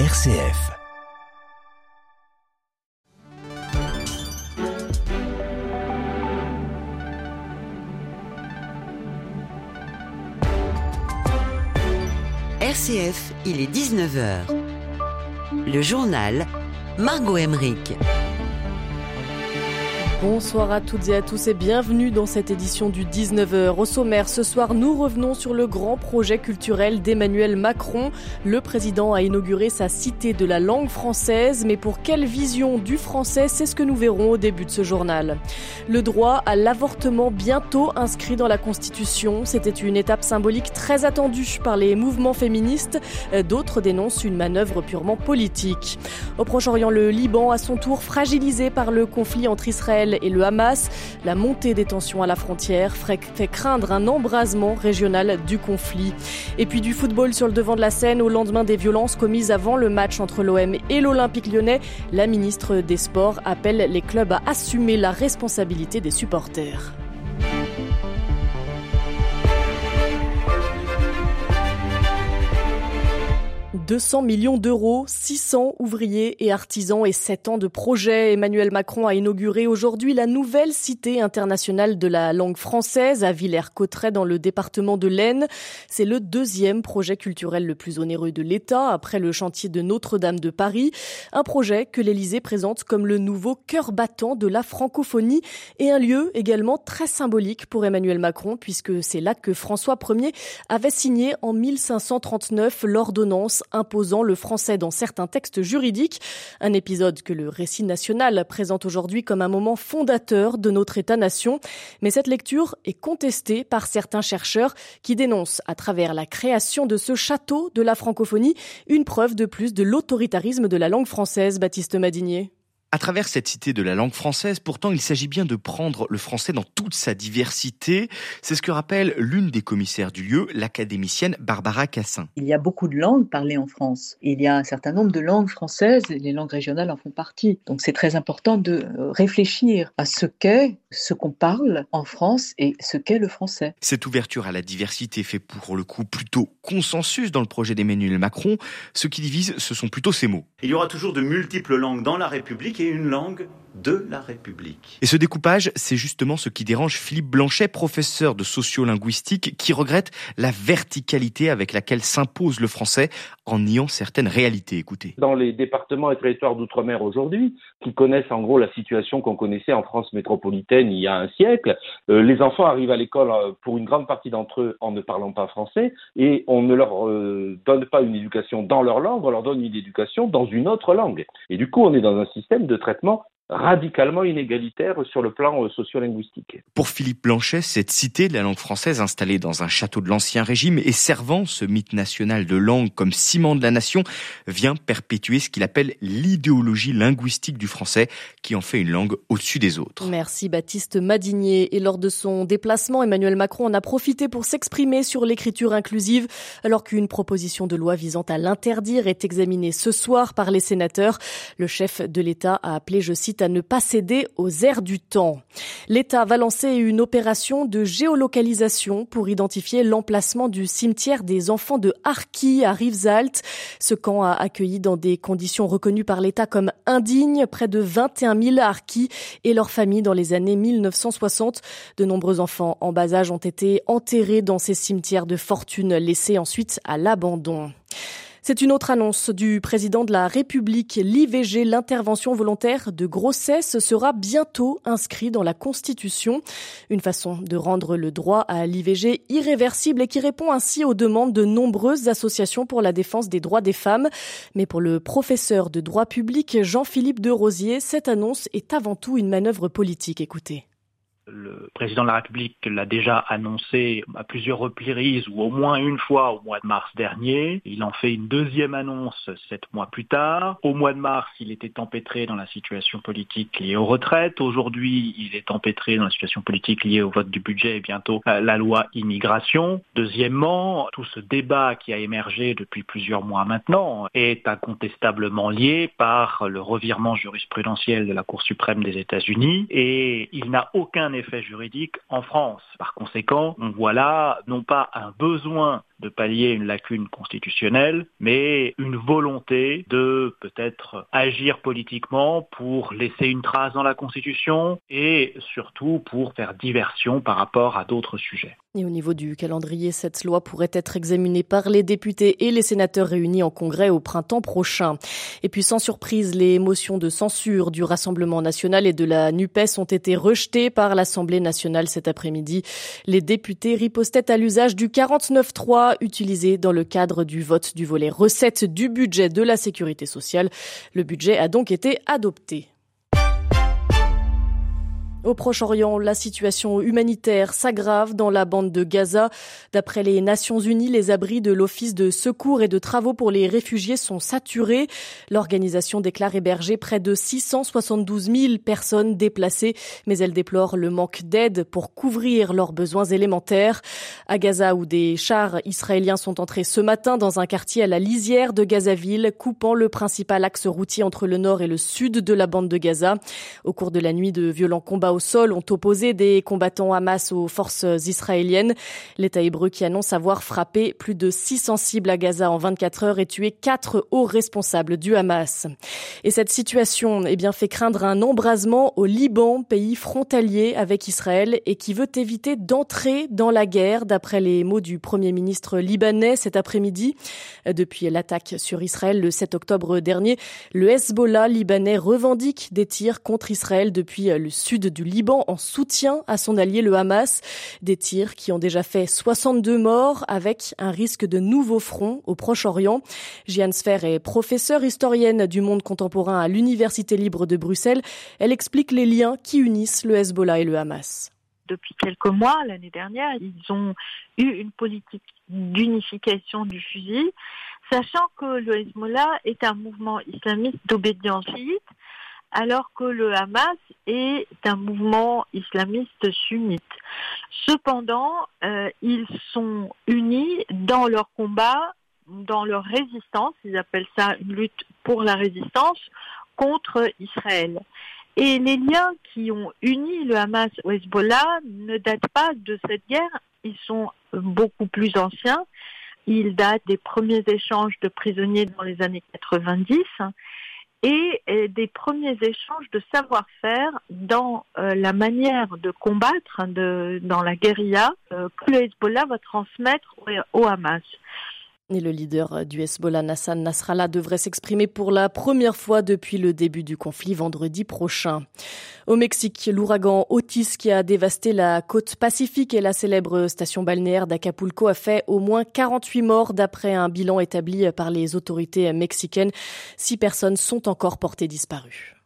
RCF. RCF, il est 19h. Le journal Margot Emmerich. Bonsoir à toutes et à tous et bienvenue dans cette édition du 19h. Au sommaire, ce soir, nous revenons sur le grand projet culturel d'Emmanuel Macron. Le président a inauguré sa cité de la langue française, mais pour quelle vision du français, c'est ce que nous verrons au début de ce journal. Le droit à l'avortement bientôt inscrit dans la Constitution, c'était une étape symbolique très attendue par les mouvements féministes. D'autres dénoncent une manœuvre purement politique. Au Proche-Orient, le Liban, à son tour fragilisé par le conflit entre Israël et le Hamas. La montée des tensions à la frontière fait craindre un embrasement régional du conflit. Et puis du football sur le devant de la scène au lendemain des violences commises avant le match entre l'OM et l'Olympique lyonnais. La ministre des Sports appelle les clubs à assumer la responsabilité des supporters. 200 millions d'euros, 600 ouvriers et artisans et 7 ans de projet. Emmanuel Macron a inauguré aujourd'hui la nouvelle cité internationale de la langue française à Villers-Cotterêts dans le département de l'Aisne. C'est le deuxième projet culturel le plus onéreux de l'État après le chantier de Notre-Dame de Paris. Un projet que l'Élysée présente comme le nouveau cœur battant de la francophonie et un lieu également très symbolique pour Emmanuel Macron puisque c'est là que François Ier avait signé en 1539 l'ordonnance imposant le français dans certains textes juridiques. Un épisode que le récit national présente aujourd'hui comme un moment fondateur de notre État-nation. Mais cette lecture est contestée par certains chercheurs qui dénoncent à travers la création de ce château de la francophonie une preuve de plus de l'autoritarisme de la langue française, Baptiste Madinier. À travers cette cité de la langue française, pourtant, il s'agit bien de prendre le français dans toute sa diversité. C'est ce que rappelle l'une des commissaires du lieu, l'académicienne Barbara Cassin. Il y a beaucoup de langues parlées en France. Il y a un certain nombre de langues françaises et les langues régionales en font partie. Donc c'est très important de euh, réfléchir à ce qu'est, ce qu'on parle en France et ce qu'est le français. Cette ouverture à la diversité fait pour le coup plutôt consensus dans le projet d'Emmanuel Macron. Ce qui divise, ce sont plutôt ces mots. Il y aura toujours de multiples langues dans la République une langue de la République. Et ce découpage, c'est justement ce qui dérange Philippe Blanchet, professeur de sociolinguistique, qui regrette la verticalité avec laquelle s'impose le français en niant certaines réalités. Écoutez. Dans les départements et territoires d'outre-mer aujourd'hui, qui connaissent en gros la situation qu'on connaissait en France métropolitaine il y a un siècle, euh, les enfants arrivent à l'école euh, pour une grande partie d'entre eux en ne parlant pas français et on ne leur euh, donne pas une éducation dans leur langue, on leur donne une éducation dans une autre langue. Et du coup, on est dans un système de traitement radicalement inégalitaire sur le plan euh, sociolinguistique. Pour Philippe Blanchet, cette cité de la langue française installée dans un château de l'Ancien Régime et servant ce mythe national de langue comme ciment de la nation vient perpétuer ce qu'il appelle l'idéologie linguistique du français qui en fait une langue au-dessus des autres. Merci Baptiste Madinier. Et lors de son déplacement, Emmanuel Macron en a profité pour s'exprimer sur l'écriture inclusive alors qu'une proposition de loi visant à l'interdire est examinée ce soir par les sénateurs. Le chef de l'État a appelé, je cite, à ne pas céder aux airs du temps. L'État va lancer une opération de géolocalisation pour identifier l'emplacement du cimetière des enfants de Harki à Rivesaltes. Ce camp a accueilli dans des conditions reconnues par l'État comme indignes près de 21 000 Harkis et leurs familles dans les années 1960. De nombreux enfants en bas âge ont été enterrés dans ces cimetières de fortune laissés ensuite à l'abandon. C'est une autre annonce du président de la République. L'IVG, l'intervention volontaire de grossesse, sera bientôt inscrit dans la Constitution. Une façon de rendre le droit à l'IVG irréversible et qui répond ainsi aux demandes de nombreuses associations pour la défense des droits des femmes. Mais pour le professeur de droit public Jean-Philippe de Rosier, cette annonce est avant tout une manœuvre politique. Écoutez le président de la République l'a déjà annoncé à plusieurs reprises ou au moins une fois au mois de mars dernier. Il en fait une deuxième annonce sept mois plus tard. Au mois de mars, il était empêtré dans la situation politique liée aux retraites. Aujourd'hui, il est empêtré dans la situation politique liée au vote du budget et bientôt à la loi immigration. Deuxièmement, tout ce débat qui a émergé depuis plusieurs mois maintenant est incontestablement lié par le revirement jurisprudentiel de la Cour suprême des États-Unis et il n'a aucun effet juridique en France. Par conséquent, on voit là non pas un besoin de pallier une lacune constitutionnelle, mais une volonté de peut-être agir politiquement pour laisser une trace dans la Constitution et surtout pour faire diversion par rapport à d'autres sujets. Et au niveau du calendrier, cette loi pourrait être examinée par les députés et les sénateurs réunis en congrès au printemps prochain. Et puis sans surprise, les motions de censure du Rassemblement national et de la NUPES ont été rejetées par l'Assemblée nationale cet après-midi. Les députés ripostaient à l'usage du 49.3 utilisé dans le cadre du vote du volet recettes du budget de la sécurité sociale. Le budget a donc été adopté. Au Proche-Orient, la situation humanitaire s'aggrave dans la bande de Gaza. D'après les Nations Unies, les abris de l'Office de secours et de travaux pour les réfugiés sont saturés. L'organisation déclare héberger près de 672 000 personnes déplacées, mais elle déplore le manque d'aide pour couvrir leurs besoins élémentaires. À Gaza, où des chars israéliens sont entrés ce matin dans un quartier à la lisière de Gazaville, coupant le principal axe routier entre le nord et le sud de la bande de Gaza. Au cours de la nuit, de violents combats au sol ont opposé des combattants Hamas aux forces israéliennes. L'État hébreu qui annonce avoir frappé plus de 600 cibles à Gaza en 24 heures et tué quatre hauts responsables du Hamas. Et cette situation eh bien, fait craindre un embrasement au Liban, pays frontalier avec Israël et qui veut éviter d'entrer dans la guerre, d'après les mots du Premier ministre libanais cet après-midi. Depuis l'attaque sur Israël le 7 octobre dernier, le Hezbollah libanais revendique des tirs contre Israël depuis le sud du Liban en soutien à son allié le Hamas. Des tirs qui ont déjà fait 62 morts avec un risque de nouveaux fronts au Proche-Orient. Jeanne Sfer est professeure historienne du monde contemporain à l'Université libre de Bruxelles. Elle explique les liens qui unissent le Hezbollah et le Hamas depuis quelques mois, l'année dernière, ils ont eu une politique d'unification du fusil, sachant que le Hezbollah est un mouvement islamiste d'obédience chiite alors que le Hamas est un mouvement islamiste sunnite. Cependant, euh, ils sont unis dans leur combat, dans leur résistance, ils appellent ça une lutte pour la résistance contre Israël. Et les liens qui ont uni le Hamas au Hezbollah ne datent pas de cette guerre, ils sont beaucoup plus anciens. Ils datent des premiers échanges de prisonniers dans les années 90 et des premiers échanges de savoir-faire dans euh, la manière de combattre hein, dans la guérilla euh, que le Hezbollah va transmettre au Hamas. Et le leader du Hezbollah, Nassan Nasrallah, devrait s'exprimer pour la première fois depuis le début du conflit vendredi prochain. Au Mexique, l'ouragan Otis qui a dévasté la côte pacifique et la célèbre station balnéaire d'Acapulco a fait au moins 48 morts d'après un bilan établi par les autorités mexicaines. Six personnes sont encore portées disparues.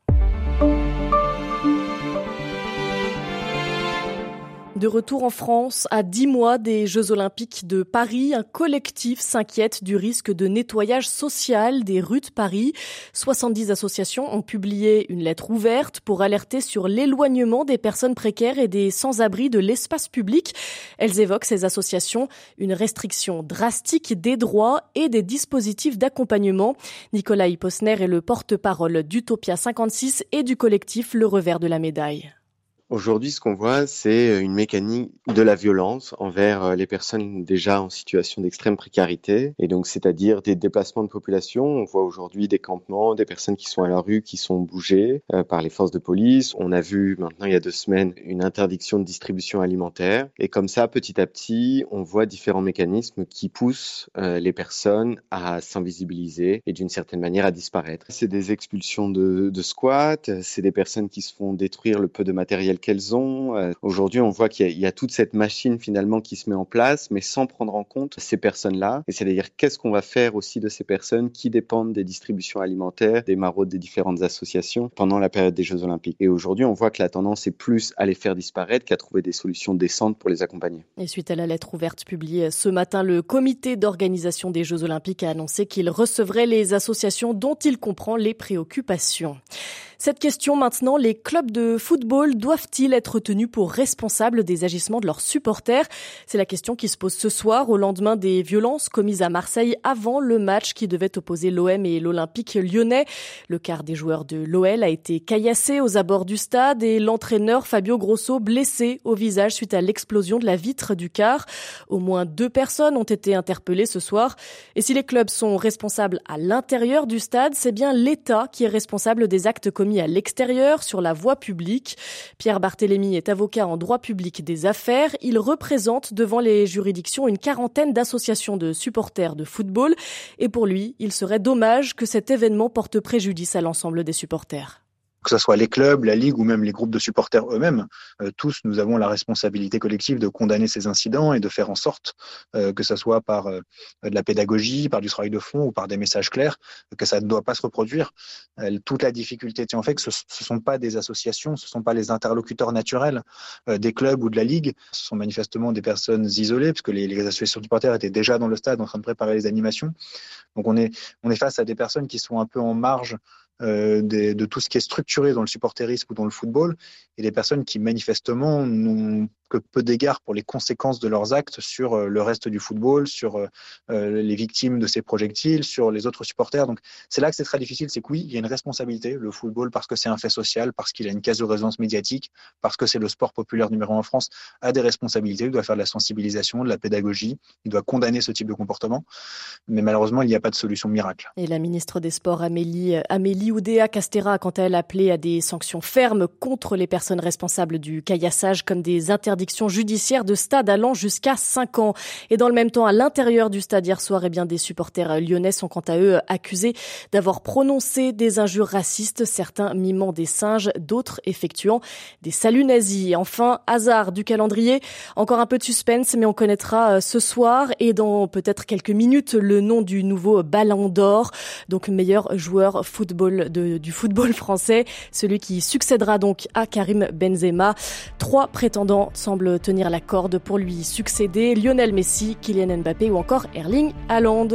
De retour en France, à dix mois des Jeux Olympiques de Paris, un collectif s'inquiète du risque de nettoyage social des rues de Paris. 70 associations ont publié une lettre ouverte pour alerter sur l'éloignement des personnes précaires et des sans-abri de l'espace public. Elles évoquent ces associations une restriction drastique des droits et des dispositifs d'accompagnement. Nicolas Posner est le porte-parole d'Utopia 56 et du collectif Le Revers de la Médaille. Aujourd'hui, ce qu'on voit, c'est euh, une mécanique de la violence envers euh, les personnes déjà en situation d'extrême précarité, et donc c'est-à-dire des déplacements de population. On voit aujourd'hui des campements, des personnes qui sont à la rue, qui sont bougées euh, par les forces de police. On a vu maintenant il y a deux semaines une interdiction de distribution alimentaire, et comme ça, petit à petit, on voit différents mécanismes qui poussent les personnes à s'invisibiliser et d'une certaine manière à disparaître. C'est des expulsions de, de squats, c'est des personnes qui se font détruire le peu de matériel qu'elles ont. Euh, aujourd'hui, on voit qu'il y, a toute cette machine finalement qui se met en place, mais sans prendre en compte ces personnes-là. Et c'est-à-dire qu'est-ce qu'on va faire aussi de ces personnes qui dépendent des distributions alimentaires, des maraudes des différentes associations pendant la période des Jeux Olympiques? Et aujourd'hui, on voit que la tendance est plus à les faire disparaître qu'à trouver des solutions décentes pour les accompagner. Et suite à la lettre ouverte publiée ce matin, le comité d'organisation des Jeux Olympiques a annoncé qu'il recevrait les associations dont il comprend les préoccupations. Cette question maintenant, les clubs de football doivent-ils être tenus pour responsables des agissements de leurs supporters? C'est la question qui se pose ce soir au lendemain des violences commises à Marseille avant le match qui devait opposer l'OM et l'Olympique lyonnais. Le quart des joueurs de l'OL a été caillassé aux abords du stade et l'entraîneur Fabio Grosso blessé au visage suite à l'explosion de la vitre du car. Au moins deux personnes ont été interpellées ce soir. Et si les clubs sont responsables à l'intérieur du stade, c'est bien l'État qui est responsable des actes commis à l'extérieur, sur la voie publique. Pierre Barthélémy est avocat en droit public des affaires. Il représente devant les juridictions une quarantaine d'associations de supporters de football. Et pour lui, il serait dommage que cet événement porte préjudice à l'ensemble des supporters que ce soit les clubs, la ligue ou même les groupes de supporters eux-mêmes, euh, tous nous avons la responsabilité collective de condamner ces incidents et de faire en sorte euh, que ce soit par euh, de la pédagogie, par du travail de fond ou par des messages clairs, que ça ne doit pas se reproduire. toute la difficulté tient en fait que ce ne sont pas des associations, ce ne sont pas les interlocuteurs naturels des clubs ou de la ligue, ce sont manifestement des personnes isolées, puisque les, les associations de supporters étaient déjà dans le stade en train de préparer les animations. Donc on est, on est face à des personnes qui sont un peu en marge euh, de tout ce qui est structuré dans le supporterisme ou dans le football, et des personnes qui manifestement n'ont que peu d'égard pour les conséquences de leurs actes sur euh, le reste du football, sur euh, les victimes de ces projectiles, sur les autres supporters. Donc c'est là que c'est très difficile, c'est que oui, il y a une responsabilité, le football, parce que c'est un fait social, parce qu'il a une case de résonance médiatique, parce que c'est le sport populaire numéro un en France, a des responsabilités, il doit faire de la sensibilisation, de la pédagogie, il doit condamner ce type de comportement. Mais malheureusement, il n'y a pas de solution miracle. Et la ministre des Sports, Amélie Oudéa Castera, a quant à elle appelé à des sanctions fermes contre les personnes responsables du caillassage, comme des interdictions judiciaire de stade allant jusqu'à 5 ans. Et dans le même temps, à l'intérieur du stade hier soir, eh bien, des supporters lyonnais sont quant à eux accusés d'avoir prononcé des injures racistes, certains mimant des singes, d'autres effectuant des saluts nazis. Enfin, hasard du calendrier, encore un peu de suspense, mais on connaîtra euh, ce soir et dans peut-être quelques minutes le nom du nouveau Ballon d'Or, donc meilleur joueur football du football français, celui qui succédera donc à Karim Benzema. Trois prétendants semble tenir la corde pour lui succéder Lionel Messi, Kylian Mbappé ou encore Erling Haaland.